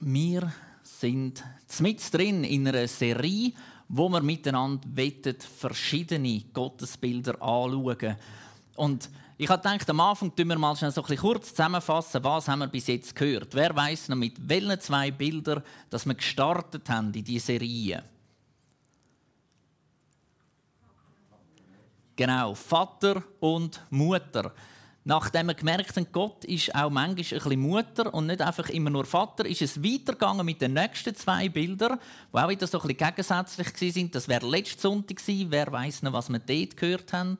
Wir sind mit drin in einer Serie, wo wir miteinander wettet, verschiedene Gottesbilder anschauen. Und ich habe gedacht, am Anfang tun wir mal schnell so ein kurz zusammenfassen, was haben wir bis jetzt gehört. Wer weiß noch mit welchen zwei Bildern, dass wir gestartet haben in diese Serie? Genau, Vater und Mutter. Nachdem wir gemerkt haben, Gott ist auch manchmal ein bisschen Mutter und nicht einfach immer nur Vater, ist es weitergegangen mit den nächsten zwei Bildern, die auch wieder so ein bisschen gegensätzlich waren. Das wäre letzte Sonntag gewesen. Wer weiß noch, was wir dort gehört haben?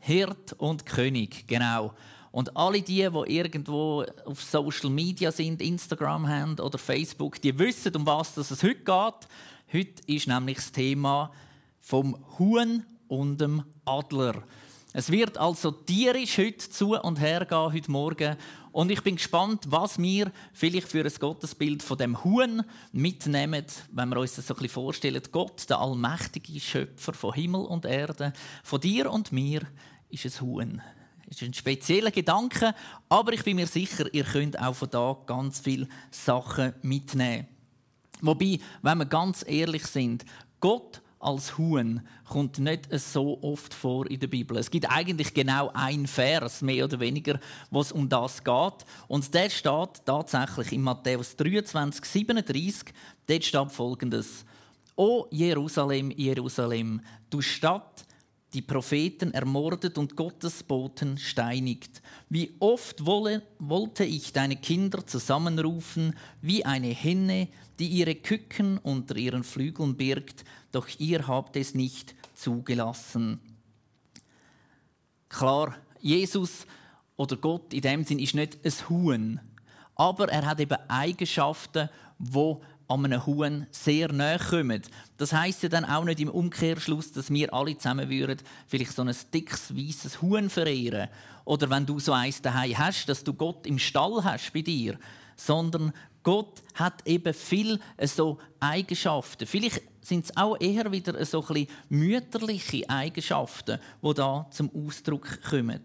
Hirt und König, genau. Und alle die, die irgendwo auf Social Media sind, Instagram haben oder Facebook, die wissen, um was es heute geht. Heute ist nämlich das Thema vom Huhn und dem Adler. Es wird also tierisch heute zu und her gehen, heute Morgen. Und ich bin gespannt, was wir vielleicht für ein Gottesbild von dem Huhn mitnehmen, wenn wir uns das so ein bisschen vorstellen. Gott, der allmächtige Schöpfer von Himmel und Erde, von dir und mir ist es Huhn. Das ist ein spezieller Gedanke, aber ich bin mir sicher, ihr könnt auch von da ganz viele Sachen mitnehmen. Wobei, wenn wir ganz ehrlich sind, Gott als Huhn kommt nicht so oft vor in der Bibel. Es gibt eigentlich genau ein Vers, mehr oder weniger, was um das geht. Und der steht tatsächlich in Matthäus 23, 37. Dort steht folgendes: O Jerusalem, Jerusalem, du Stadt, die Propheten ermordet und Gottes Boten steinigt. Wie oft wolle, wollte ich deine Kinder zusammenrufen, wie eine Henne, die ihre Küken unter ihren Flügeln birgt, doch ihr habt es nicht zugelassen. Klar, Jesus oder Gott in dem Sinn ist nicht ein Huhn, aber er hat eben Eigenschaften, wo an einem Huhn sehr nahe kommen. Das heißt ja dann auch nicht im Umkehrschluss, dass wir alle zusammen würden vielleicht so ein dickes, weißes Huhn verehren. Oder wenn du so eins daheim hast, dass du Gott im Stall hast bei dir. Sondern Gott hat eben viel so Eigenschaften. Vielleicht sind es auch eher wieder so ein bisschen mütterliche Eigenschaften, die da zum Ausdruck kommen.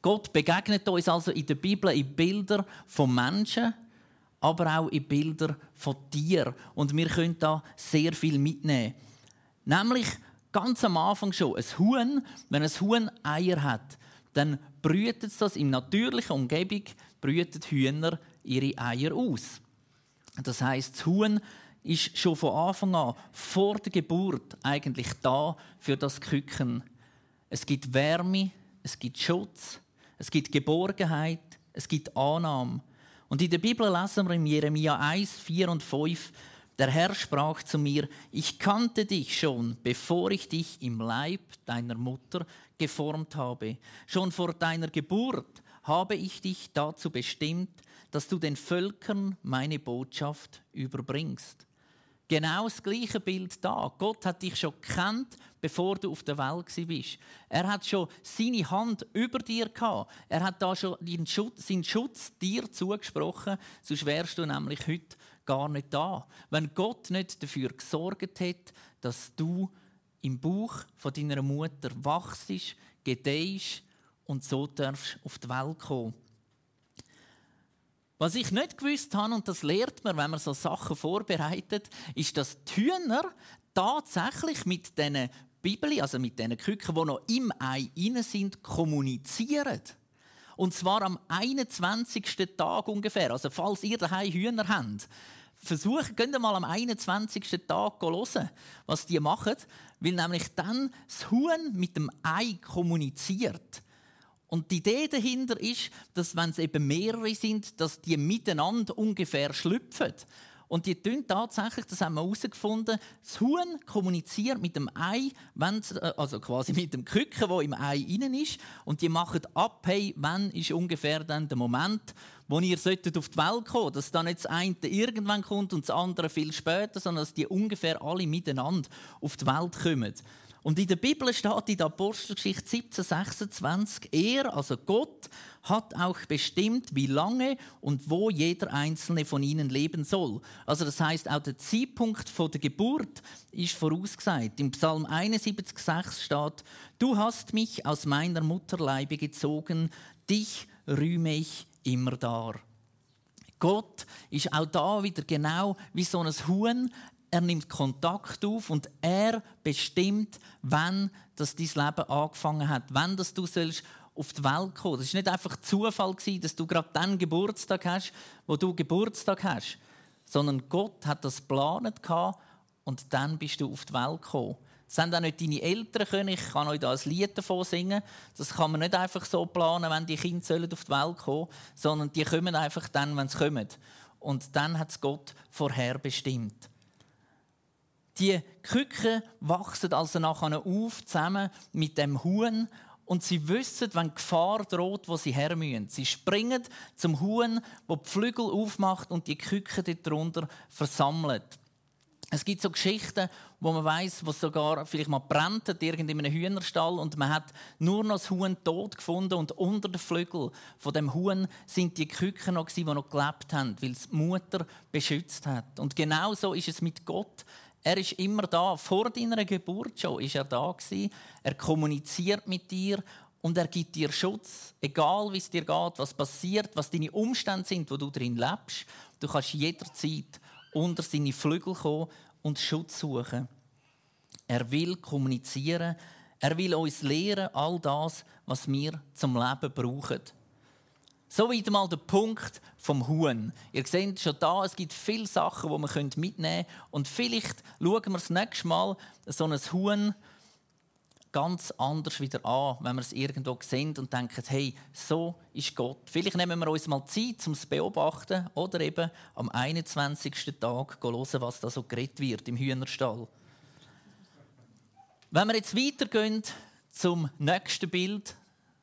Gott begegnet uns also in der Bibel in Bildern von Menschen, aber auch in Bildern von Tieren. Und wir können da sehr viel mitnehmen. Nämlich ganz am Anfang schon, ein Huhn, wenn ein Huhn Eier hat, dann brütet das in natürlicher Umgebung, brüten Hühner ihre Eier aus. Das heißt, das Huhn ist schon von Anfang an, vor der Geburt, eigentlich da für das Küken. Es gibt Wärme, es gibt Schutz, es gibt Geborgenheit, es gibt Annahme. Und in der Bibel lesen wir in Jeremia 1, 4 und 5, der Herr sprach zu mir, ich kannte dich schon, bevor ich dich im Leib deiner Mutter geformt habe. Schon vor deiner Geburt habe ich dich dazu bestimmt, dass du den Völkern meine Botschaft überbringst. Genau das gleiche Bild da. Gott hat dich schon kennt, bevor du auf der Welt bist. Er hat schon seine Hand über dir gehabt. Er hat da schon Schutz, seinen Schutz dir zugesprochen, sonst wärst du nämlich heute gar nicht da. Wenn Gott nicht dafür gesorgt hätte, dass du im Bauch von deiner Mutter wachst, gedeihst und so darfst auf die Welt kommen. Was ich nicht gewusst habe, und das lernt man, wenn man so Sachen vorbereitet, ist, dass die Hühner tatsächlich mit diesen Bibeli, also mit diesen Küken, die noch im Ei inne sind, kommunizieren. Und zwar am 21. Tag ungefähr. Also falls ihr daheim Hühner habt, versucht, geht mal am 21. Tag hören, was die machen, weil nämlich dann das Huhn mit dem Ei kommuniziert. Und die Idee dahinter ist, dass wenn es eben mehrere sind, dass die miteinander ungefähr schlüpfen. Und die tun tatsächlich, das haben wir herausgefunden, das Huhn kommuniziert mit dem Ei, äh, also quasi mit dem Küken, wo im Ei innen ist. Und die machen ab, hey, wann ist ungefähr dann der Moment, wo ihr auf die Welt kommen dass dann nicht das eine irgendwann kommt und das andere viel später, sondern dass die ungefähr alle miteinander auf die Welt kommen. Und in der Bibel steht in der Apostelgeschichte 1726, er, also Gott, hat auch bestimmt, wie lange und wo jeder einzelne von ihnen leben soll. Also das heißt, auch der Zeitpunkt der Geburt ist vorausgesagt. Im Psalm 71,6 steht: Du hast mich aus meiner Mutterleibe gezogen, dich rühme ich immer dar. Gott ist auch da wieder genau wie so ein Huhn. Er nimmt Kontakt auf und er bestimmt, wann das dein Leben angefangen hat, wann das du sollst auf die Welt kommen. Das ist nicht einfach Zufall dass du gerade dann Geburtstag hast, wo du Geburtstag hast, sondern Gott hat das geplant und dann bist du auf die Welt gekommen. Das haben auch nicht deine Eltern können. Ich kann euch da ein Lied davon singen. Das kann man nicht einfach so planen, wenn die Kinder auf die Welt kommen sondern die kommen einfach dann, wenn sie kommen. Und dann hat es Gott vorherbestimmt. Die Küken wachsen also nachher auf, zusammen mit dem Huhn. Und sie wissen, wenn Gefahr droht, wo sie her müssen. Sie springen zum Huhn, wo die Flügel aufmacht und die Küken darunter versammelt. Es gibt so Geschichten, wo man weiß, wo sogar vielleicht mal brennt hat, in einem Hühnerstall und man hat nur noch das Huhn tot gefunden und unter den Flügeln von dem Huhn sind die Küken noch die noch gelebt haben, weil es die Mutter beschützt hat. Und genau so ist es mit Gott. Er ist immer da. Vor deiner Geburt schon ist er da gewesen. Er kommuniziert mit dir und er gibt dir Schutz, egal wie es dir geht, was passiert, was deine Umstände sind, wo du drin lebst. Du kannst jederzeit unter seine Flügel kommen und Schutz suchen. Er will kommunizieren. Er will uns lehren, all das, was wir zum Leben brauchen. So wieder mal der Punkt vom Huhn. Ihr seht schon da, es gibt viele Sachen, die man mitnehmen können. Und vielleicht schauen wir das nächste Mal so ein Huhn ganz anders wieder an, wenn wir es irgendwo sehen und denken, hey, so ist Gott. Vielleicht nehmen wir uns mal Zeit, um es zu beobachten oder eben am 21. Tag hören, was da so geredet wird im Hühnerstall. Wenn wir jetzt weitergehen zum nächsten Bild,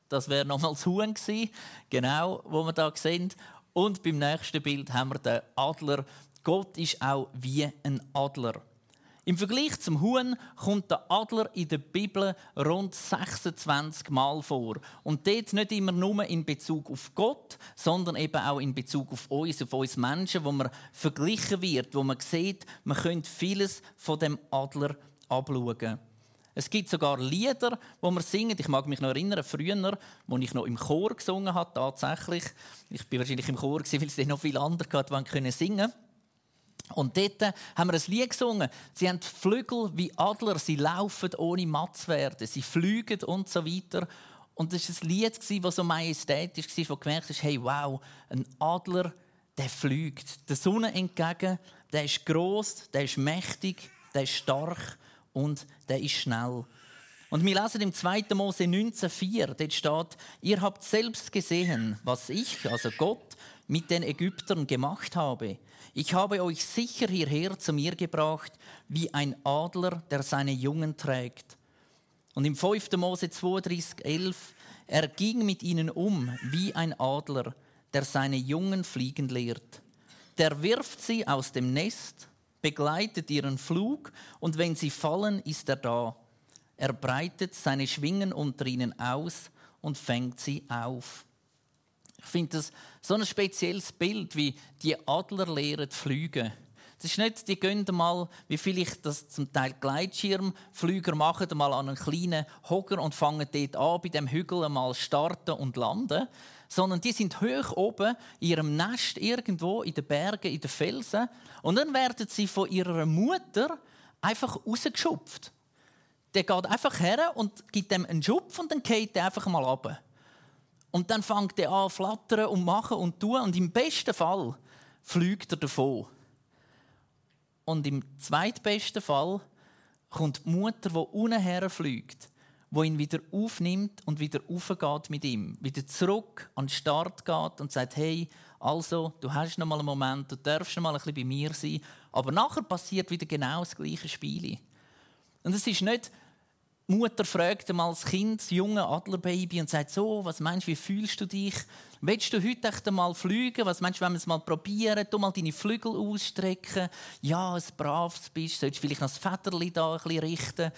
das wäre nochmals Huhn gewesen, genau, wo wir da sehen. Und beim nächsten Bild haben wir den Adler. Gott ist auch wie ein Adler. Im Vergleich zum Huhn kommt der Adler in der Bibel rund 26 Mal vor. Und dort nicht immer nur in Bezug auf Gott, sondern eben auch in Bezug auf uns, auf uns Menschen, wo man verglichen wird, wo man sieht, man könnte vieles von dem Adler abschauen. Es gibt sogar Lieder, wo man singt. Ich mag mich noch erinnern, früher, als ich noch im Chor gesungen habe, tatsächlich. Ich bin wahrscheinlich im Chor, weil es noch viele andere gab, die singen konnten. Und dort haben wir ein Lied gesungen. Sie haben Flügel wie Adler, sie laufen ohne matt zu werden, sie fliegen und so weiter. Und das war ein Lied, das so majestätisch war, wo du gemerkt hast, hey, wow, ein Adler, der fliegt der Sonne entgegen, der ist groß, der ist mächtig, der ist stark und der ist schnell. Und wir lesen im 2. Mose 19,4, dort steht, ihr habt selbst gesehen, was ich, also Gott, mit den Ägyptern gemacht habe. Ich habe euch sicher hierher zu mir gebracht, wie ein Adler, der seine Jungen trägt. Und im 5. Mose 32, 11, er ging mit ihnen um wie ein Adler, der seine Jungen fliegen lehrt. Der wirft sie aus dem Nest, begleitet ihren Flug und wenn sie fallen, ist er da. Er breitet seine Schwingen unter ihnen aus und fängt sie auf. Ich finde das so ein spezielles Bild, wie die Adler lehren fliegen. Es ist nicht, die gehen mal, wie vielleicht das zum Teil Gleitschirmflüger machen, mal an einen kleinen Hocker und fangen dort an, bei dem Hügel mal starten und landen. Sondern die sind hoch oben in ihrem Nest irgendwo in den Bergen, in den Felsen. Und dann werden sie von ihrer Mutter einfach rausgeschupft. Der geht einfach her und gibt dem einen Schupf und dann geht er einfach mal runter. Und dann fängt er an flattern und machen und tun. Und im besten Fall fliegt er davon. Und im zweitbesten Fall kommt die Mutter, die unten herfliegt, wo ihn wieder aufnimmt und wieder aufgeht mit ihm, wieder zurück an den Start geht und sagt: Hey, also, du hast noch mal einen Moment, du darfst noch mal ein bisschen bei mir sein, aber nachher passiert wieder genau das gleiche Spiel. Und es ist nicht Mutter fragt einmal das Kind, das junge Adlerbaby, und sagt so, was meinst wie fühlst du dich? Willst du heute echt einmal fliegen? Was meinst du, wenn wir es mal probieren? Du mal deine Flügel ausstrecken. Ja, ein braves bist, solltest vielleicht noch das Federli da ein bisschen richten.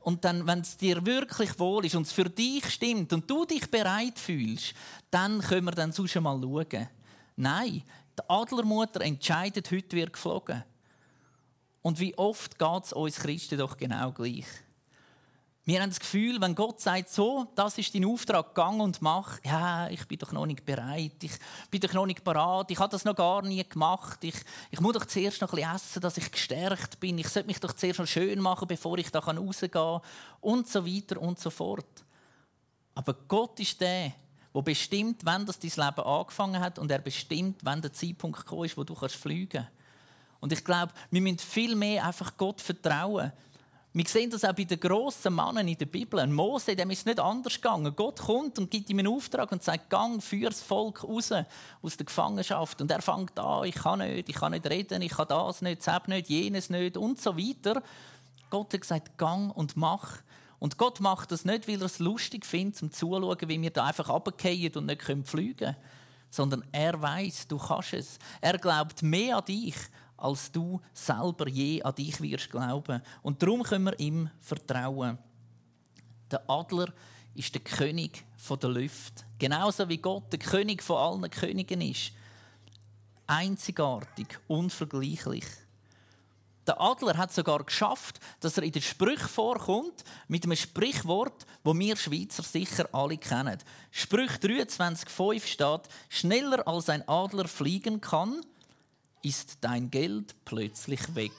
Und dann, wenn es dir wirklich wohl ist und es für dich stimmt und du dich bereit fühlst, dann können wir dann sonst mal schauen. Nein, die Adlermutter entscheidet, heute wird geflogen. Und wie oft geht es uns Christen doch genau gleich. Wir haben das Gefühl, wenn Gott sagt, so, das ist dein Auftrag, gang und mach, ja, ich bin doch noch nicht bereit, ich bin doch noch nicht parat, ich habe das noch gar nie gemacht, ich, ich muss doch zuerst noch ein bisschen essen, dass ich gestärkt bin, ich sollte mich doch zuerst noch schön machen, bevor ich da rausgehen kann und so weiter und so fort. Aber Gott ist der, der bestimmt, wann das dein Leben angefangen hat und er bestimmt, wann der Zeitpunkt gekommen ist, wo du fliegen kannst. Und ich glaube, wir müssen viel mehr einfach Gott vertrauen. Wir sehen das auch bei den grossen Männern in der Bibel. Ein Mose, dem ist nicht anders gegangen. Gott kommt und gibt ihm einen Auftrag und sagt, gang, führ das Volk raus aus der Gefangenschaft. Und er fängt an, ich kann nicht, ich kann nicht reden, ich kann das nicht, das nicht, jenes nicht und so weiter. Gott hat gesagt, gang und mach. Und Gott macht das nicht, weil er es lustig findet, zum Zuschauen, wie wir da einfach runterfallen und nicht fliegen können. Sondern er weiß, du kannst es. Er glaubt mehr an dich als du selber je an dich wirst glauben. Und darum können wir ihm vertrauen. Der Adler ist der König der Lüfte. Genauso wie Gott der König von allen Königen ist. Einzigartig, unvergleichlich. Der Adler hat sogar geschafft, dass er in den Sprüchen vorkommt mit einem Sprichwort, wo wir Schweizer sicher alle kennen. Sprüch 23,5 steht: Schneller als ein Adler fliegen kann, ist dein Geld plötzlich weg.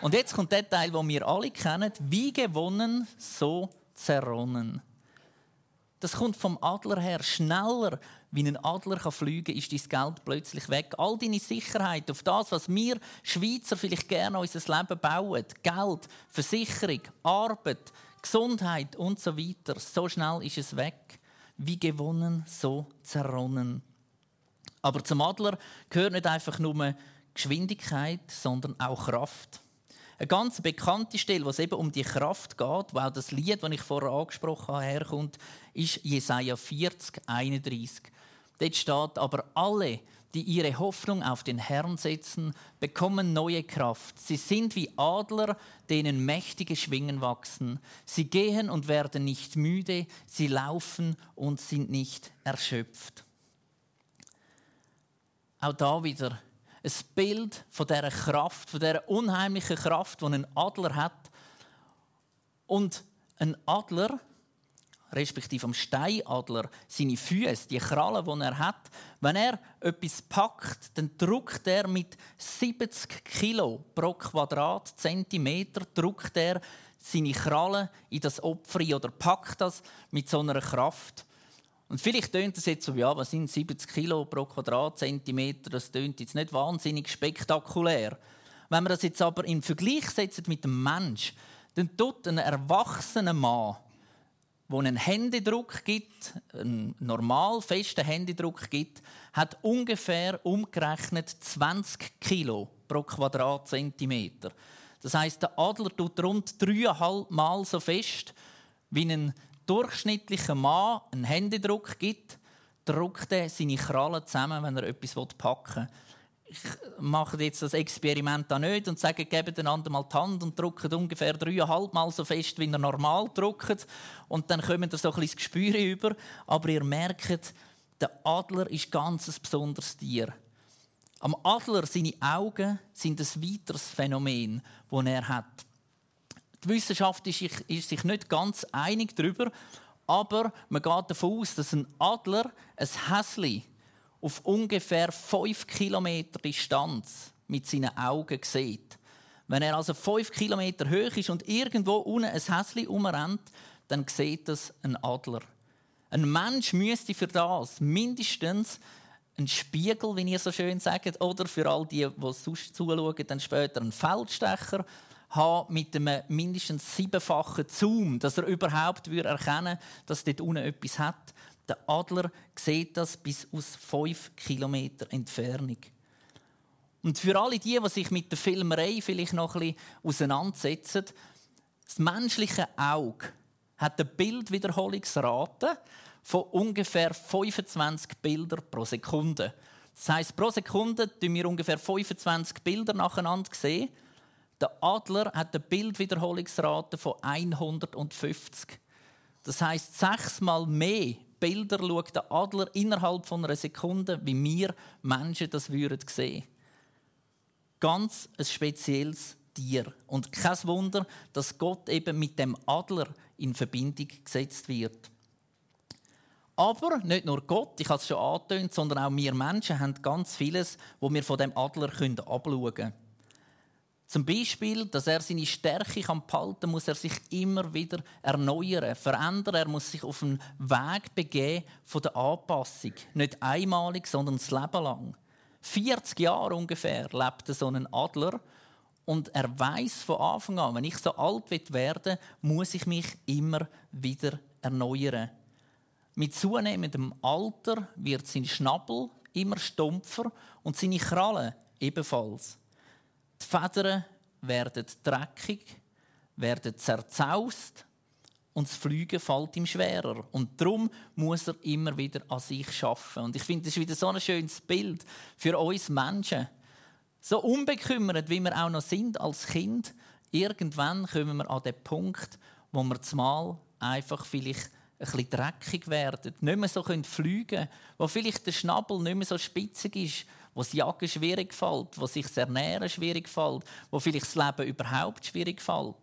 Und jetzt kommt der Teil, den wir alle kennen. Wie gewonnen, so zerronnen. Das kommt vom Adler her. Schneller, wie ein Adler kann fliegen ist dein Geld plötzlich weg. All deine Sicherheit auf das, was wir Schweizer vielleicht gerne unser Leben bauen. Geld, Versicherung, Arbeit, Gesundheit und so weiter. So schnell ist es weg. Wie gewonnen, so zerronnen. Aber zum Adler gehört nicht einfach nur Geschwindigkeit, sondern auch Kraft. Eine ganz bekannte Stelle, wo es eben um die Kraft geht, wo auch das Lied, das ich vorher angesprochen habe, herkommt, ist Jesaja 40, 31. Dort steht aber alle, die ihre Hoffnung auf den Herrn setzen, bekommen neue Kraft. Sie sind wie Adler, denen mächtige Schwingen wachsen. Sie gehen und werden nicht müde, sie laufen und sind nicht erschöpft. Auch da wieder ein Bild von dieser Kraft, von dieser unheimlichen Kraft, die ein Adler hat. Und ein Adler, respektive am Steinadler, seine Füße, die Krallen, die er hat, wenn er etwas packt, dann drückt er mit 70 Kilo pro Quadratzentimeter drückt er seine Krallen in das Opfer oder packt das mit so einer Kraft. Und vielleicht tönt es jetzt so, ja, was sind 70 Kilo pro Quadratzentimeter? Das tönt jetzt nicht wahnsinnig spektakulär. Wenn man das jetzt aber in Vergleich setzt mit dem Mensch, dann tut ein erwachsener Mann, der einen Händedruck gibt, einen normal festen Händedruck gibt, hat ungefähr umgerechnet 20 Kilo pro Quadratzentimeter. Das heißt, der Adler tut rund dreieinhalb Mal so fest wie ein durchschnittlicher Mann einen Händedruck gibt, drückt er seine Krallen zusammen, wenn er etwas packen will. Ich mache jetzt das Experiment auch nicht und sage, gebt einander mal die Hand und drückt ungefähr dreieinhalb Mal so fest, wie er normal drückt. Und dann kommt ihr so ein bisschen das Gespür über. Aber ihr merkt, der Adler ist ganz ein besonderes Tier. Am Adler, seine Augen, sind ein weiteres Phänomen, das er hat. Die Wissenschaft ist sich nicht ganz einig darüber, aber man geht davon aus, dass ein Adler ein Häsli auf ungefähr 5 Kilometer Distanz mit seinen Augen sieht. Wenn er also 5 Kilometer hoch ist und irgendwo unten ein Häsli umrennt, dann sieht das ein Adler. Ein Mensch müsste für das mindestens einen Spiegel, wie ihr so schön sagt, oder für all die, die sonst zuschauen, dann später einen Feldstecher haben mit einem mindestens siebenfachen Zoom, dass er überhaupt erkennen würde, dass dort unten etwas hat. Der Adler sieht das bis aus fünf Kilometer Entfernung. Und für alle die, die sich mit der Filmerei vielleicht noch ein bisschen auseinandersetzen, das menschliche Auge hat eine Bildwiederholungsrate von ungefähr 25 Bildern pro Sekunde. Das heißt, pro Sekunde sehen wir ungefähr 25 Bilder nacheinander. Der Adler hat eine Bildwiederholungsrate von 150. Das heißt, sechsmal mehr Bilder schaut der Adler innerhalb von einer Sekunde, wie wir Menschen das würden sehen. Ganz ein spezielles Tier. Und kein Wunder, dass Gott eben mit dem Adler in Verbindung gesetzt wird. Aber nicht nur Gott, ich habe es schon angetönt, sondern auch wir Menschen haben ganz vieles, wo wir von dem Adler abschauen können. Zum Beispiel, dass er seine Stärke kann behalten muss er sich immer wieder erneuern, verändern. Er muss sich auf einen Weg begeben von der Anpassung. Nicht einmalig, sondern das Leben lang. 40 Jahre ungefähr lebt so ein Adler und er weiß von Anfang an, wenn ich so alt werde, muss ich mich immer wieder erneuern. Mit zunehmendem Alter wird sein Schnabel immer stumpfer und seine Krallen ebenfalls. Die Federn werden dreckig, werden zerzaust und das Fliegen fällt ihm schwerer. Und darum muss er immer wieder an sich schaffen. Und ich finde, das ist wieder so ein schönes Bild für uns Menschen. So unbekümmert, wie wir auch noch sind als Kind, irgendwann kommen wir an den Punkt, wo wir zumal einfach vielleicht ein bisschen dreckig werden, nicht mehr so fliegen können, wo vielleicht der Schnabel nicht mehr so spitzig ist, wo das Jagen schwierig fällt, wo sich das Ernähren schwierig fällt, wo vielleicht das Leben überhaupt schwierig fällt.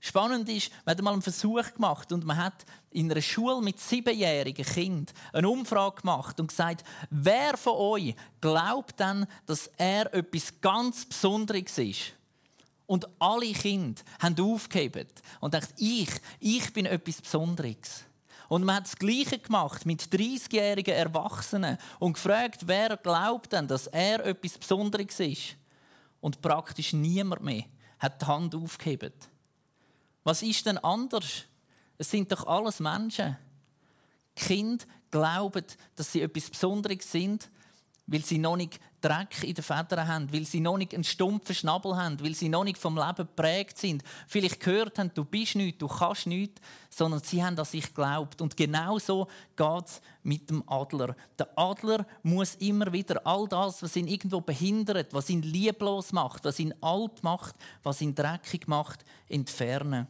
Spannend ist, man hat mal einen Versuch gemacht und man hat in einer Schule mit siebenjährigen Kindern eine Umfrage gemacht und gesagt, wer von euch glaubt dann, dass er etwas ganz Besonderes ist? Und alle Kinder haben aufgegeben und dachten, ich, ich bin etwas Besonderes. Und man hat das Gleiche gemacht mit 30-jährigen Erwachsenen und gefragt, wer glaubt denn, dass er etwas Besonderes ist. Und praktisch niemand mehr hat die Hand aufgehoben. Was ist denn anders? Es sind doch alles Menschen. Die Kinder glauben, dass sie etwas Besonderes sind, weil sie noch nicht Dreck in den Federn haben, weil sie noch nicht einen stumpfen Schnabel haben, weil sie noch nicht vom Leben geprägt sind, vielleicht gehört haben, du bist nichts, du kannst nichts, sondern sie haben an sich geglaubt. Und genau so geht es mit dem Adler. Der Adler muss immer wieder all das, was ihn irgendwo behindert, was ihn lieblos macht, was ihn alt macht, was ihn dreckig macht, entfernen.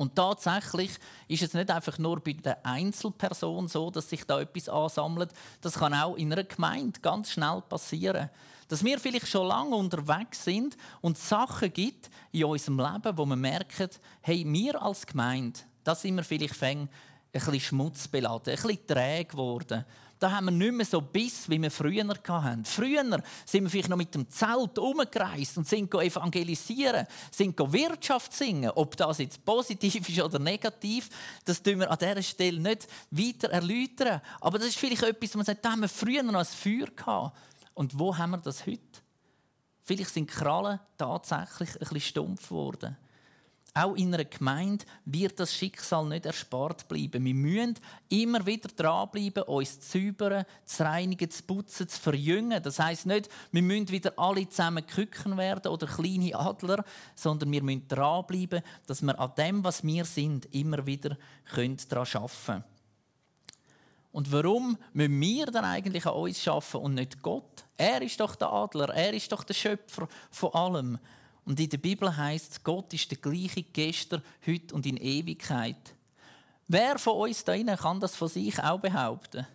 Und tatsächlich ist es nicht einfach nur bei der Einzelperson so, dass sich da etwas ansammelt. Das kann auch in einer Gemeinde ganz schnell passieren. Dass wir vielleicht schon lange unterwegs sind und Sachen gibt in unserem Leben, wo wir merken, hey, wir als Gemeinde, da sind wir vielleicht ein bisschen schmutzbeladen, ein bisschen träge geworden da haben wir nicht mehr so Biss, wie wir früher hatten. Früher sind wir vielleicht noch mit dem Zelt umgereist und sind evangelisieren, sind Wirtschaft singen. Ob das jetzt positiv ist oder negativ, das tun wir an dieser Stelle nicht weiter erläutern. Aber das ist vielleicht etwas, wo man sagt, da haben wir früher noch ein Feuer gehabt. Und wo haben wir das heute? Vielleicht sind die Krallen tatsächlich ein bisschen stumpf geworden. Auch in einer Gemeinde wird das Schicksal nicht erspart bleiben. Wir müssen immer wieder dranbleiben, uns zu säubern, zu reinigen, zu putzen, zu verjüngen. Das heißt nicht, wir müssen wieder alle zusammen Küken werden oder kleine Adler, sondern wir müssen dranbleiben, dass wir an dem, was wir sind, immer wieder daran arbeiten können. Und warum müssen wir dann eigentlich an uns arbeiten und nicht Gott? Er ist doch der Adler, er ist doch der Schöpfer von allem. Und in der Bibel heißt Gott ist der gleiche gestern, heute und in Ewigkeit. Wer von uns da innen kann das von sich auch behaupten?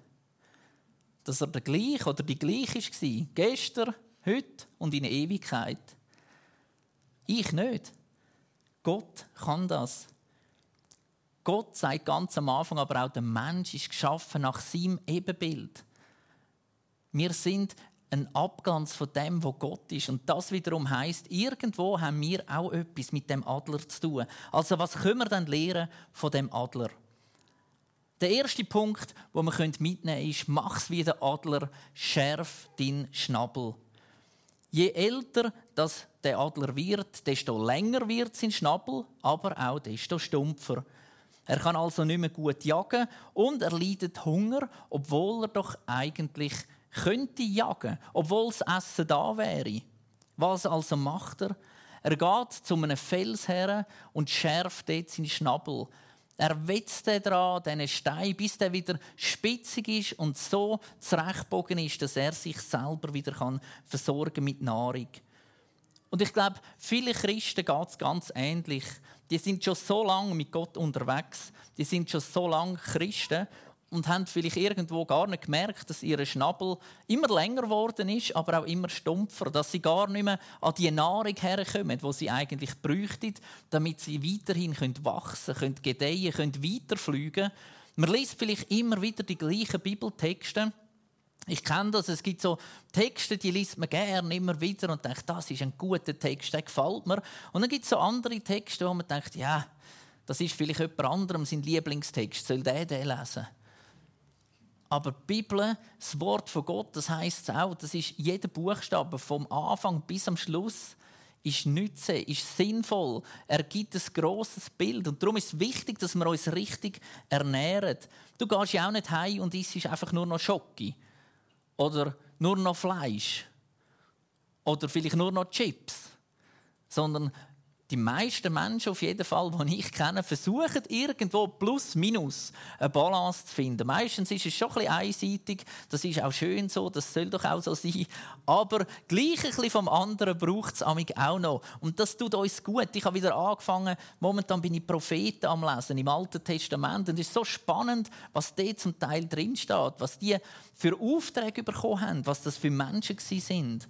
Dass er der gleiche oder die gleiche war? Gestern, heute und in Ewigkeit. Ich nicht. Gott kann das. Gott sagt ganz am Anfang, aber auch der Mensch ist geschaffen nach seinem Ebenbild. Wir sind ein Abglanz von dem, wo Gott ist. Und das wiederum heißt, irgendwo haben wir auch etwas mit dem Adler zu tun. Also was können wir dann lernen von dem Adler? Der erste Punkt, wo wir mitnehmen können, ist, mach's wie der Adler, schärf deinen Schnabel. Je älter das der Adler wird, desto länger wird sein Schnabel, aber auch desto stumpfer. Er kann also nicht mehr gut jagen und er leidet Hunger, obwohl er doch eigentlich könnte jagen, obwohl das Essen da wäre. Was also macht er? Er geht zu einem Fels her und schärft dort seinen Schnabel. Er wetzt dran, diesen Stein, bis der wieder spitzig ist und so zurechtbogen ist, dass er sich selber wieder kann versorgen mit Nahrung. Und ich glaube, viele Christen geht es ganz ähnlich. Die sind schon so lange mit Gott unterwegs, die sind schon so lange Christen und haben vielleicht irgendwo gar nicht gemerkt, dass ihr Schnabel immer länger geworden ist, aber auch immer stumpfer, dass sie gar nicht mehr an die Nahrung herkommen, die sie eigentlich bräuchten, damit sie weiterhin wachsen können, gedeihen können, weiterfliegen. Man liest vielleicht immer wieder die gleichen Bibeltexte. Ich kenne das, es gibt so Texte, die liest man gerne immer wieder und denkt, das ist ein guter Text, der gefällt mir. Und dann gibt es so andere Texte, wo man denkt, ja, das ist vielleicht jemand anderem sein Lieblingstext, soll der den lesen? Aber die Bibel, das Wort von Gott, das heißt auch, das ist jeder Buchstabe vom Anfang bis am Schluss ist nütze, ist sinnvoll. Er gibt ein grosses Bild. Und darum ist es wichtig, dass wir uns richtig ernähren. Du gehst ja auch nicht heim und isst einfach nur noch Schocke. Oder nur noch Fleisch. Oder vielleicht nur noch Chips. Sondern die meisten Menschen auf jeden Fall, die ich kenne, versuchen irgendwo plus minus eine Balance zu finden. Meistens ist es schon ein bisschen einseitig, das ist auch schön so, das soll doch auch so sein. Aber gleich ein bisschen vom anderen braucht es auch noch. Und das tut uns gut. Ich habe wieder angefangen, momentan bin ich Propheten am Lesen im Alten Testament und es ist so spannend, was dort zum Teil drinsteht, was die für Aufträge bekommen haben, was das für Menschen sind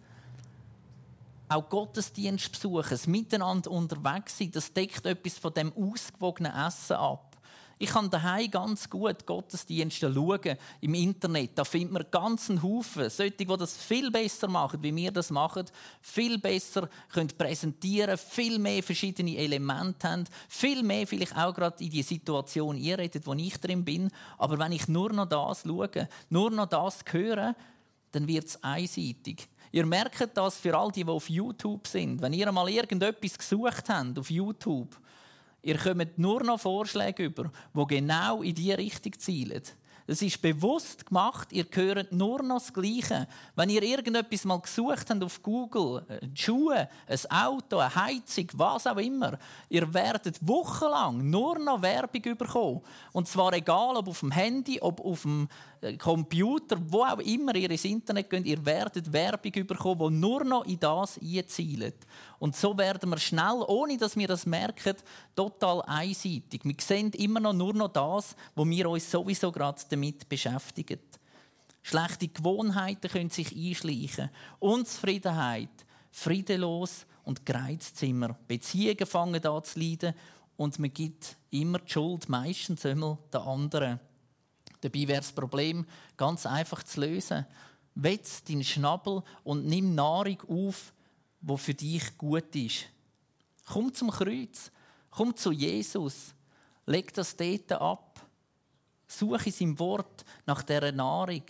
auch Gottesdienst besuchen, Miteinander unterwegs sein, das deckt etwas von dem ausgewogenen Essen ab. Ich kann daheim ganz gut Gottesdienste schauen im Internet. Da findet man ganz einen Haufen. Solche, die das viel besser machen, wie wir das machen, viel besser können präsentieren, viel mehr verschiedene Elemente haben, viel mehr vielleicht auch gerade in die Situation einredet, wo ich drin bin. Aber wenn ich nur noch das schaue, nur noch das höre, dann wird es einseitig. Ihr merkt das für all die, die auf YouTube sind. Wenn ihr mal irgendetwas gesucht habt auf YouTube, ihr kommt nur noch Vorschläge über, die genau in diese Richtung zielen. Es ist bewusst gemacht, ihr hört nur noch das Gleiche. Wenn ihr irgendetwas mal gesucht habt auf Google, äh, Schuhe, ein Auto, eine Heizung, was auch immer, ihr werdet wochenlang nur noch Werbung bekommen. Und zwar egal, ob auf dem Handy, ob auf dem Computer, wo auch immer ihr ins Internet geht, ihr werdet Werbung bekommen, die nur noch in das einzielt. Und so werden wir schnell, ohne dass wir das merken, total einseitig. Wir sehen immer noch nur noch das, wo wir uns sowieso gerade damit beschäftigen. Schlechte Gewohnheiten können sich einschleichen. Unzufriedenheit, friedelos und Greizzimmer. Beziehungen fangen an zu leiden und man gibt immer die Schuld meistens immer den anderen. Dabei wäre das Problem ganz einfach zu lösen. Wetz deinen Schnabel und nimm Nahrung auf, wo für dich gut ist. Komm zum Kreuz, komm zu Jesus, leg das dort ab, suche in seinem Wort nach dieser Nahrung,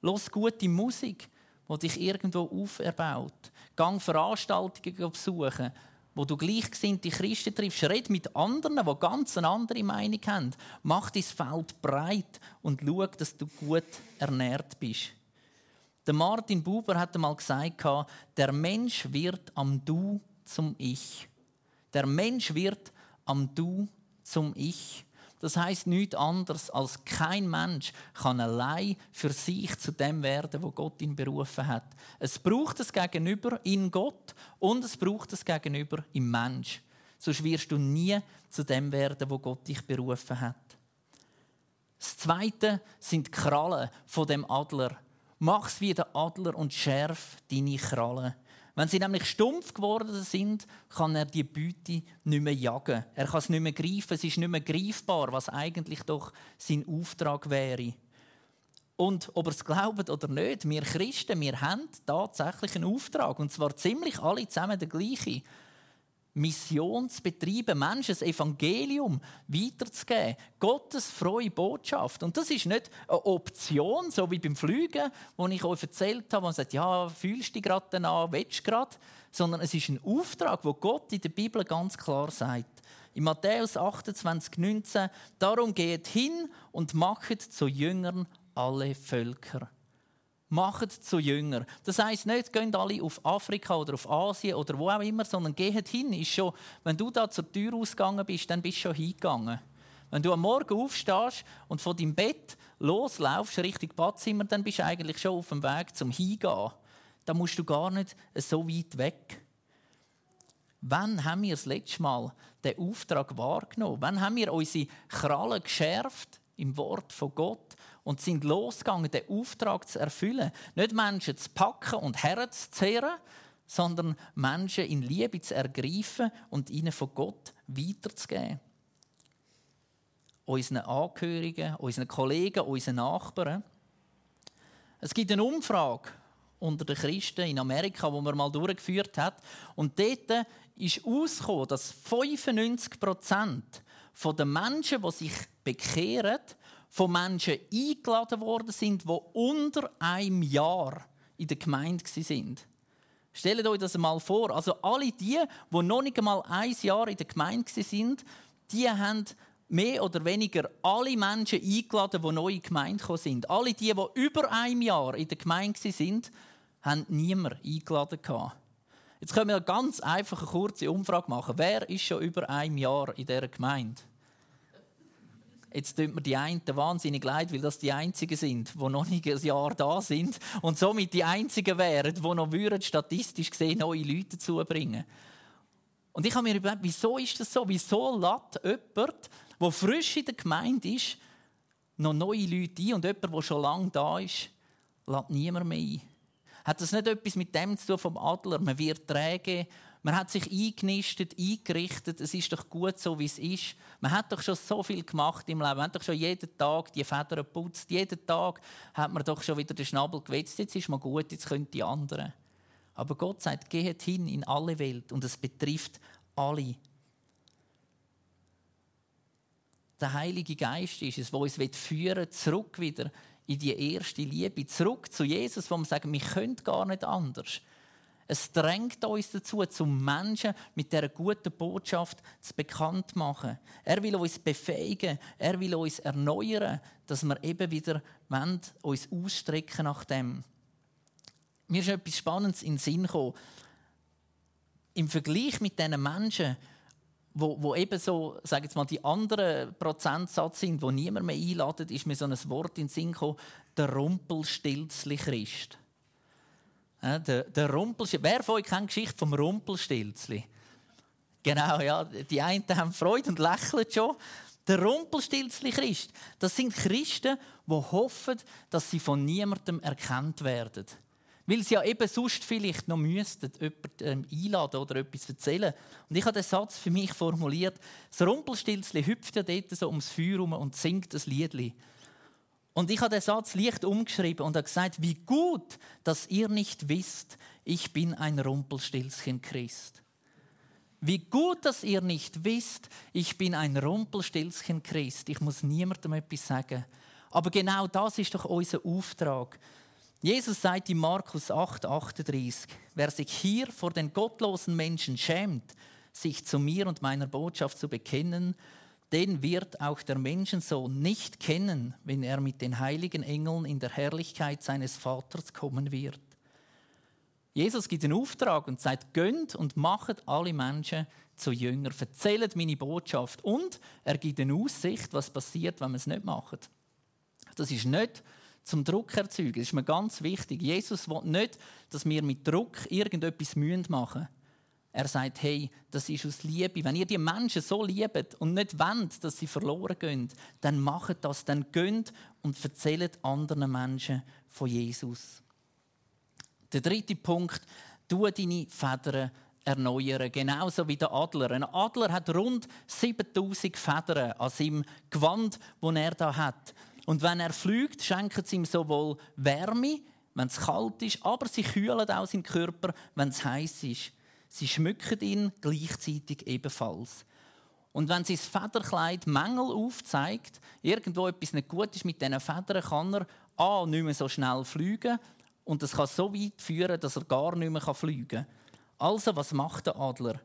los gute Musik, die dich irgendwo auferbaut, gang Veranstaltungen besuchen, wo du gleichgesinnte Christen triffst, red mit anderen, die ganz eine andere Meinung haben, mach dein Feld breit und schau, dass du gut ernährt bist. Der Martin Buber hat einmal gesagt, der Mensch wird am Du zum Ich. Der Mensch wird am Du zum Ich. Das heißt nichts anderes als kein Mensch kann allein für sich zu dem werden, wo Gott ihn berufen hat. Es braucht es Gegenüber in Gott und es braucht es Gegenüber im Mensch. Sonst wirst du nie zu dem werden, wo Gott dich berufen hat. Das Zweite sind die Krallen von dem Adler. Mach's wie der Adler und schärf deine Krallen. Wenn sie nämlich stumpf geworden sind, kann er die Beute nicht mehr jagen. Er kann es nicht mehr greifen, es ist nicht mehr greifbar, was eigentlich doch sein Auftrag wäre. Und ob ihr es glaubt oder nicht, wir Christen, wir haben tatsächlich einen Auftrag. Und zwar ziemlich alle zusammen der gleiche. Mission zu betreiben, Menschen das Evangelium weiterzugeben. Gottes freie Botschaft. Und das ist nicht eine Option, so wie beim Fliegen, wo ich euch erzählt habe, wo man sagt, ja, fühlst du dich gerade danach, willst du gerade? Sondern es ist ein Auftrag, wo Gott in der Bibel ganz klar sagt. In Matthäus 28, 19, darum geht hin und macht zu Jüngern alle Völker macht zu Jünger. Das heißt nicht, gehen alle auf Afrika oder auf Asien oder wo auch immer, sondern geht hin. Ist schon, wenn du da zur Tür ausgegangen bist, dann bist du schon hingegangen. Wenn du am Morgen aufstehst und von deinem Bett loslaufst Richtung Badzimmer, dann bist du eigentlich schon auf dem Weg zum Hingehen. Da musst du gar nicht so weit weg. Wann haben wir das letzte Mal den Auftrag wahrgenommen? Wann haben wir unsere Krallen geschärft im Wort von Gott und sind losgegangen, den Auftrag zu erfüllen. Nicht Menschen zu packen und herzuzehren, sondern Menschen in Liebe zu ergreifen und ihnen von Gott weiterzugeben. Unseren Angehörigen, unseren Kollegen, unseren Nachbarn. Es gibt eine Umfrage unter den Christen in Amerika, wo man mal durchgeführt hat. Und dort ist herausgekommen, dass 95 Prozent der Menschen, die sich bekehren, von Menschen eingeladen worden sind, die unter einem Jahr in der Gemeinde sind. Stellt euch das mal vor. Also alle die, die noch nicht einmal ein Jahr in der Gemeinde sind, die haben mehr oder weniger alle Menschen eingeladen, die neu in die Gemeinde sind. Alle die, die über ein Jahr in der Gemeinde sind, haben niemand eingeladen. Jetzt können wir eine ganz einfache kurze Umfrage machen. Wer ist schon über ein Jahr in dieser Gemeinde? Jetzt tut mir die einen wahnsinnig leid, weil das die Einzigen sind, die noch nicht ein Jahr da sind und somit die Einzigen wären, die noch würden, statistisch gesehen neue Leute zubringen. Und ich habe mir überlegt, wieso ist das so? Wieso lädt jemand, der frisch in der Gemeinde ist, noch neue Leute ein und jemand, der schon lange da ist, lädt niemand mehr ein? Hat das nicht etwas mit dem zu tun vom Adler? Man wird träge, man hat sich eingenistet, eingerichtet. Es ist doch gut so, wie es ist. Man hat doch schon so viel gemacht im Leben. Man hat doch schon jeden Tag die Federn geputzt. Jeden Tag hat man doch schon wieder den Schnabel gewetzt. Jetzt ist man gut, jetzt können die anderen. Aber Gott sagt, geht hin in alle Welt und es betrifft alle. Der Heilige Geist ist es, der uns führen zurück wieder in die erste Liebe, zurück zu Jesus, wo wir sagen, wir können gar nicht anders. Es drängt uns dazu, zum Menschen mit der guten Botschaft zu bekannt machen. Er will uns befähigen, er will uns erneuern, dass wir eben wieder uns ausstrecken nach dem. Mir ist etwas Spannendes in den Sinn gekommen. Im Vergleich mit diesen Menschen, wo, wo eben so, sage jetzt mal, die anderen Prozentsatz sind, wo niemand mehr einladet, ist mir so ein Wort in den Sinn gekommen, der Rumpelstilzli Christ. Ja, der, der Rumpelstilzli. Wer von euch kennt die Geschichte vom Rumpelstilzli? Genau, ja. Die einen haben Freude und lächeln schon. Der Rumpelstilzli Christ, das sind Christen, die hoffen, dass sie von niemandem erkannt werden. Weil sie ja eben sonst vielleicht noch müssten, jemanden ähm, einladen oder etwas erzählen. Und ich habe den Satz für mich formuliert. Das Rumpelstilzli hüpft ja dort so ums Feuer herum und singt das Liedli. Und ich habe den Satz leicht umgeschrieben und habe gesagt, wie gut, dass ihr nicht wisst, ich bin ein Rumpelstilzchen Christ. Wie gut, dass ihr nicht wisst, ich bin ein Rumpelstilzchen Christ. Ich muss niemandem etwas sagen. Aber genau das ist doch unser Auftrag. Jesus sagt in Markus 8, 38, wer sich hier vor den gottlosen Menschen schämt, sich zu mir und meiner Botschaft zu bekennen, den wird auch der Menschensohn nicht kennen, wenn er mit den heiligen Engeln in der Herrlichkeit seines Vaters kommen wird. Jesus gibt den Auftrag und sagt, gönnt und macht alle Menschen zu Jünger, erzählt meine Botschaft und er gibt eine Aussicht, was passiert, wenn man es nicht macht. Das ist nicht zum Druck erzeugen, das ist mir ganz wichtig. Jesus will nicht, dass wir mit Druck irgendetwas machen müssen. Er sagt, hey, das ist aus Liebe. Wenn ihr die Menschen so liebt und nicht wollt, dass sie verloren gehen, dann macht das, dann gönnt und erzählt anderen Menschen von Jesus. Der dritte Punkt, tu deine Federn erneuern, genauso wie der Adler. Ein Adler hat rund 7000 Federn an seinem Gewand, das er da hat. Und wenn er fliegt, schenken sie ihm sowohl Wärme, wenn es kalt ist, aber sie kühlen auch seinen Körper, wenn es heiß ist. Sie schmücken ihn gleichzeitig ebenfalls. Und wenn sein Federkleid Mängel aufzeigt, irgendwo etwas nicht gut ist mit diesen Federn, kann er A, nicht mehr so schnell fliegen und das kann so weit führen, dass er gar nicht mehr fliegen kann. Also, was macht der Adler?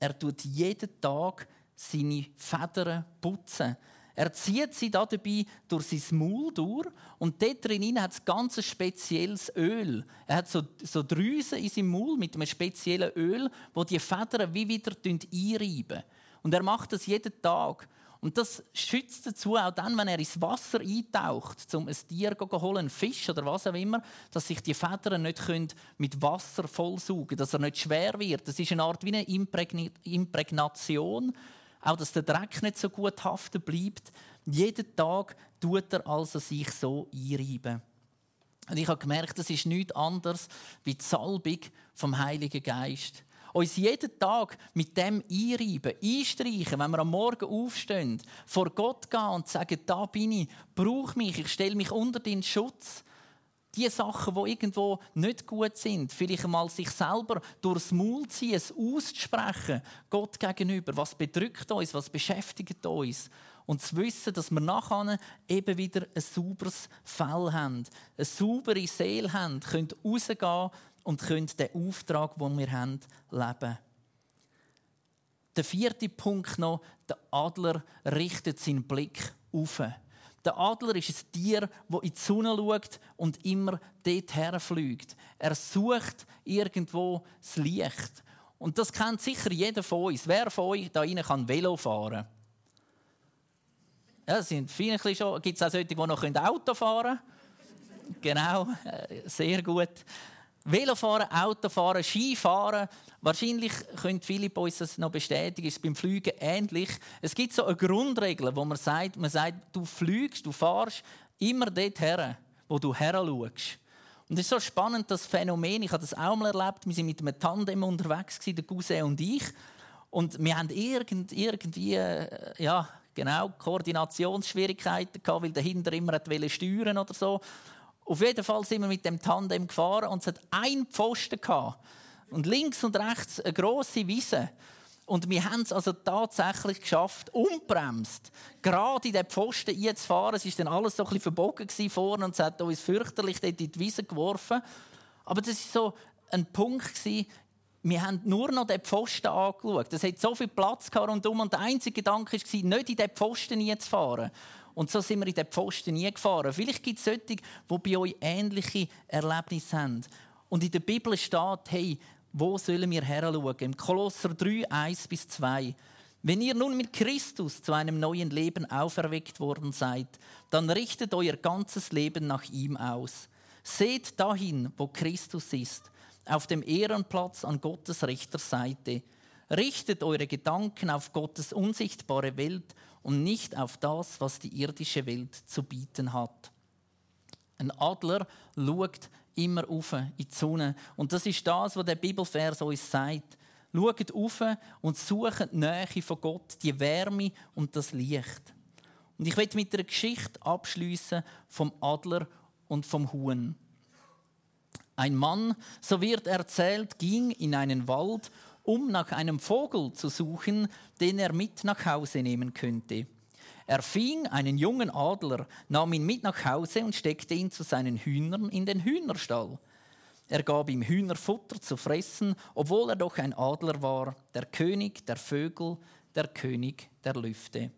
Er tut jeden Tag seine Federn putzen. Er zieht sie dabei durch sein Maul durch und dort drin hat es ganz spezielles Öl. Er hat so, so Drüsen in seinem Maul mit einem speziellen Öl, wo die Federn wie wieder einreiben. Und er macht das jeden Tag. Und das schützt dazu, auch dann, wenn er ins Wasser eintaucht, um ein Tier zu holen, einen Fisch oder was auch immer, dass sich die Federn nicht mit Wasser vollsaugen können, dass er nicht schwer wird. Das ist eine Art wie eine Imprägnation auch dass der Dreck nicht so gut haften bleibt. Jeden Tag tut er also sich so einreiben. Und ich habe gemerkt, das ist nichts anderes wie die Salbung vom Heiligen Geist. Uns jeden Tag mit dem einreiben, einstreichen, wenn wir am Morgen aufstehen, vor Gott gehen und sagen, da bin ich, brauch mich, ich stelle mich unter den Schutz die Sachen, die irgendwo nicht gut sind, vielleicht einmal sich selber durchs Maul ziehen, es auszusprechen, Gott gegenüber, was bedrückt uns, was beschäftigt uns. Und zu wissen, dass wir nachher eben wieder ein sauberes Fell haben, eine saubere Seele haben, können rausgehen und können den Auftrag, den wir haben, leben. Der vierte Punkt noch, der Adler richtet seinen Blick auf. Der Adler ist ein Tier, das in die Sonne schaut und immer dort fliegt. Er sucht irgendwo das Licht. Und das kennt sicher jeder von uns. Wer von euch da rein kann Velo fahren? Ja, sind viele schon. Gibt es auch solche, die noch Auto fahren können? Genau, sehr gut. Velofahren, Autofahren, Skifahren. Wahrscheinlich können Philipp uns das noch bestätigen, ist beim Fliegen ähnlich. Es gibt so eine Grundregel, wo man sagt, man sagt, du fliegst, du fahrst immer dort her, wo du her schaust. Und es ist so spannend, das Phänomen. Ich habe das auch mal erlebt. Wir sind mit einem Tandem unterwegs, der Cousin und ich. Und wir haben irgend, irgendwie, äh, ja, genau, Koordinationsschwierigkeiten gehabt, weil dahinter immer steuern oder so. Auf jeden Fall sind wir mit dem Tandem gefahren und es hat einen Pfosten gehabt. Und links und rechts eine grosse Wiese. Und wir haben es also tatsächlich geschafft, unbremst, gerade in den Pfosten einzufahren. Es war dann alles so ein bisschen verbogen vorne und es hat uns fürchterlich dort in die Wiese geworfen. Aber das war so ein Punkt, gewesen, wir haben nur noch den Pfosten angeschaut. Es hat so viel Platz rundum und der einzige Gedanke war, nicht in den Pfosten einzufahren. Und so sind wir in den Pfosten nie gefahren. Vielleicht gibt es solche, die bei euch ähnliche Erlebnisse haben. Und in der Bibel steht, hey, wo sollen wir heranschauen? Im Kolosser 3, 1 bis 2. Wenn ihr nun mit Christus zu einem neuen Leben auferweckt worden seid, dann richtet euer ganzes Leben nach ihm aus. Seht dahin, wo Christus ist, auf dem Ehrenplatz an Gottes rechter Seite. Richtet eure Gedanken auf Gottes unsichtbare Welt und nicht auf das, was die irdische Welt zu bieten hat. Ein Adler schaut immer auf in die Sonne. Und das ist das, was der Bibelvers uns sagt. Schaut auf und sucht die Nähe von Gott, die Wärme und das Licht. Und ich möchte mit einer Geschichte abschließen vom Adler und vom Huhn. Ein Mann, so wird erzählt, ging in einen Wald um nach einem Vogel zu suchen, den er mit nach Hause nehmen könnte. Er fing einen jungen Adler, nahm ihn mit nach Hause und steckte ihn zu seinen Hühnern in den Hühnerstall. Er gab ihm Hühnerfutter zu fressen, obwohl er doch ein Adler war, der König der Vögel, der König der Lüfte.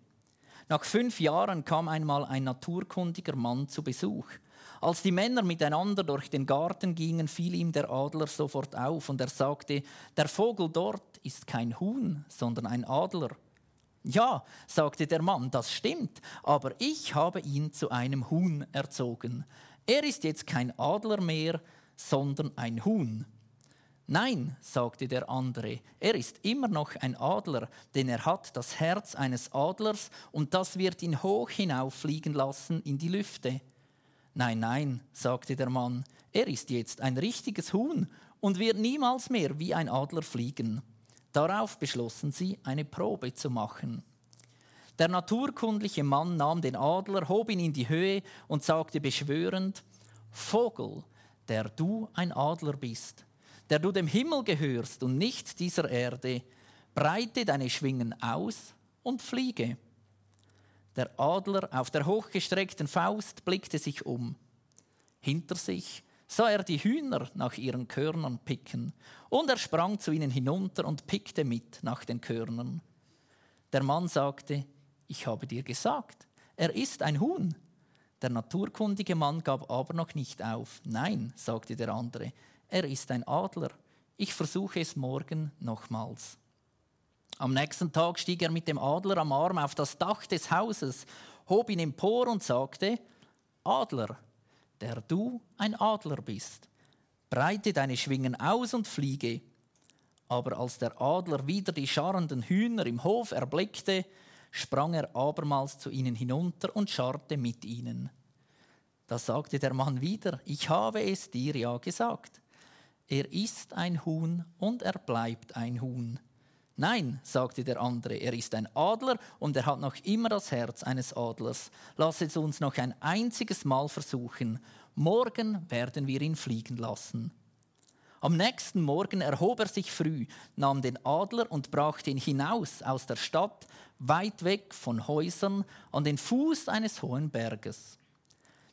Nach fünf Jahren kam einmal ein naturkundiger Mann zu Besuch. Als die Männer miteinander durch den Garten gingen, fiel ihm der Adler sofort auf und er sagte, der Vogel dort ist kein Huhn, sondern ein Adler. Ja, sagte der Mann, das stimmt, aber ich habe ihn zu einem Huhn erzogen. Er ist jetzt kein Adler mehr, sondern ein Huhn. Nein, sagte der andere, er ist immer noch ein Adler, denn er hat das Herz eines Adlers und das wird ihn hoch hinauffliegen lassen in die Lüfte. Nein, nein, sagte der Mann, er ist jetzt ein richtiges Huhn und wird niemals mehr wie ein Adler fliegen. Darauf beschlossen sie, eine Probe zu machen. Der naturkundliche Mann nahm den Adler, hob ihn in die Höhe und sagte beschwörend, Vogel, der du ein Adler bist, der du dem Himmel gehörst und nicht dieser Erde, breite deine Schwingen aus und fliege. Der Adler auf der hochgestreckten Faust blickte sich um. Hinter sich sah er die Hühner nach ihren Körnern picken, und er sprang zu ihnen hinunter und pickte mit nach den Körnern. Der Mann sagte, ich habe dir gesagt, er ist ein Huhn. Der naturkundige Mann gab aber noch nicht auf. Nein, sagte der andere, er ist ein Adler. Ich versuche es morgen nochmals. Am nächsten Tag stieg er mit dem Adler am Arm auf das Dach des Hauses, hob ihn empor und sagte, Adler, der du ein Adler bist, breite deine Schwingen aus und fliege. Aber als der Adler wieder die scharrenden Hühner im Hof erblickte, sprang er abermals zu ihnen hinunter und scharrte mit ihnen. Da sagte der Mann wieder, ich habe es dir ja gesagt. Er ist ein Huhn und er bleibt ein Huhn. Nein, sagte der andere, er ist ein Adler und er hat noch immer das Herz eines Adlers. Lass es uns noch ein einziges Mal versuchen. Morgen werden wir ihn fliegen lassen. Am nächsten Morgen erhob er sich früh, nahm den Adler und brachte ihn hinaus aus der Stadt, weit weg von Häusern, an den Fuß eines hohen Berges.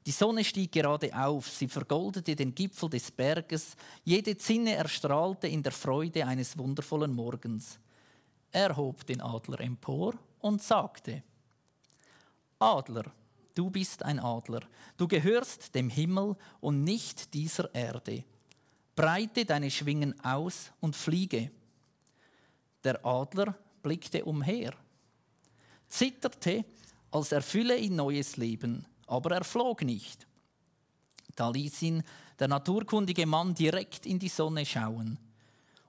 Die Sonne stieg gerade auf, sie vergoldete den Gipfel des Berges, jede Zinne erstrahlte in der Freude eines wundervollen Morgens. Er hob den Adler empor und sagte, Adler, du bist ein Adler, du gehörst dem Himmel und nicht dieser Erde. Breite deine Schwingen aus und fliege. Der Adler blickte umher, zitterte, als erfülle ihn neues Leben, aber er flog nicht. Da ließ ihn der naturkundige Mann direkt in die Sonne schauen.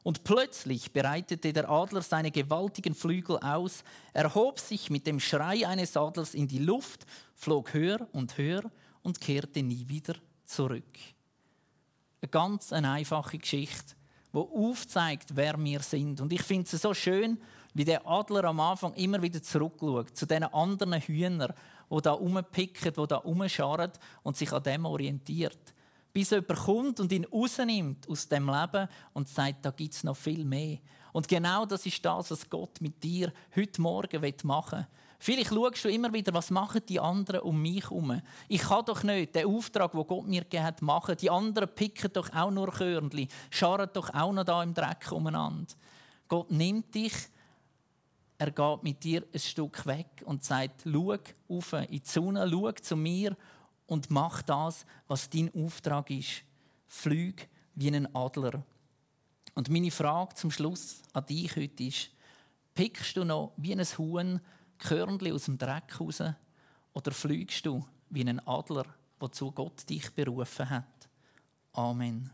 Und plötzlich breitete der Adler seine gewaltigen Flügel aus, erhob sich mit dem Schrei eines Adlers in die Luft, flog höher und höher und kehrte nie wieder zurück. Eine ganz eine einfache Geschichte, die aufzeigt, wer wir sind. Und ich finde es so schön, wie der Adler am Anfang immer wieder zurückschaut zu den anderen Hühnern, die da rumpicken, die da rumscharren und sich an dem orientiert bis jemand kommt und ihn rausnimmt aus dem Leben und sagt, da gibt es noch viel mehr. Und genau das ist das, was Gott mit dir heute Morgen machen will. Vielleicht schaust du immer wieder, was machen die anderen um mich herum. Ich kann doch nicht den Auftrag, den Gott mir gegeben hat, machen. Die anderen picken doch auch nur Körnchen, scharren doch auch noch da im Dreck umeinander. Gott nimmt dich, er geht mit dir ein Stück weg und sagt, schau auf in die Sonne, schau zu mir und mach das, was dein Auftrag ist. Flüg wie ein Adler. Und meine Frage zum Schluss an dich heute ist, pickst du noch wie ein Huhn Körnchen aus dem Dreck raus oder fliegst du wie ein Adler, wozu Gott dich berufen hat? Amen.